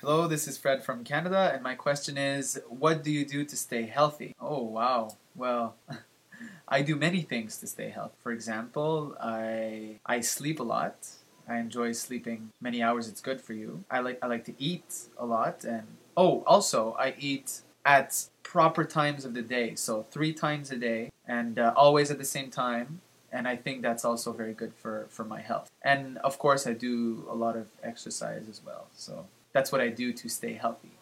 Hello, this is Fred from Canada, and my question is What do you do to stay healthy? Oh, wow. Well, I do many things to stay healthy. For example, I, I sleep a lot. I enjoy sleeping many hours. It's good for you. I like I like to eat a lot, and oh, also I eat at proper times of the day. So three times a day, and uh, always at the same time. And I think that's also very good for for my health. And of course, I do a lot of exercise as well. So that's what I do to stay healthy.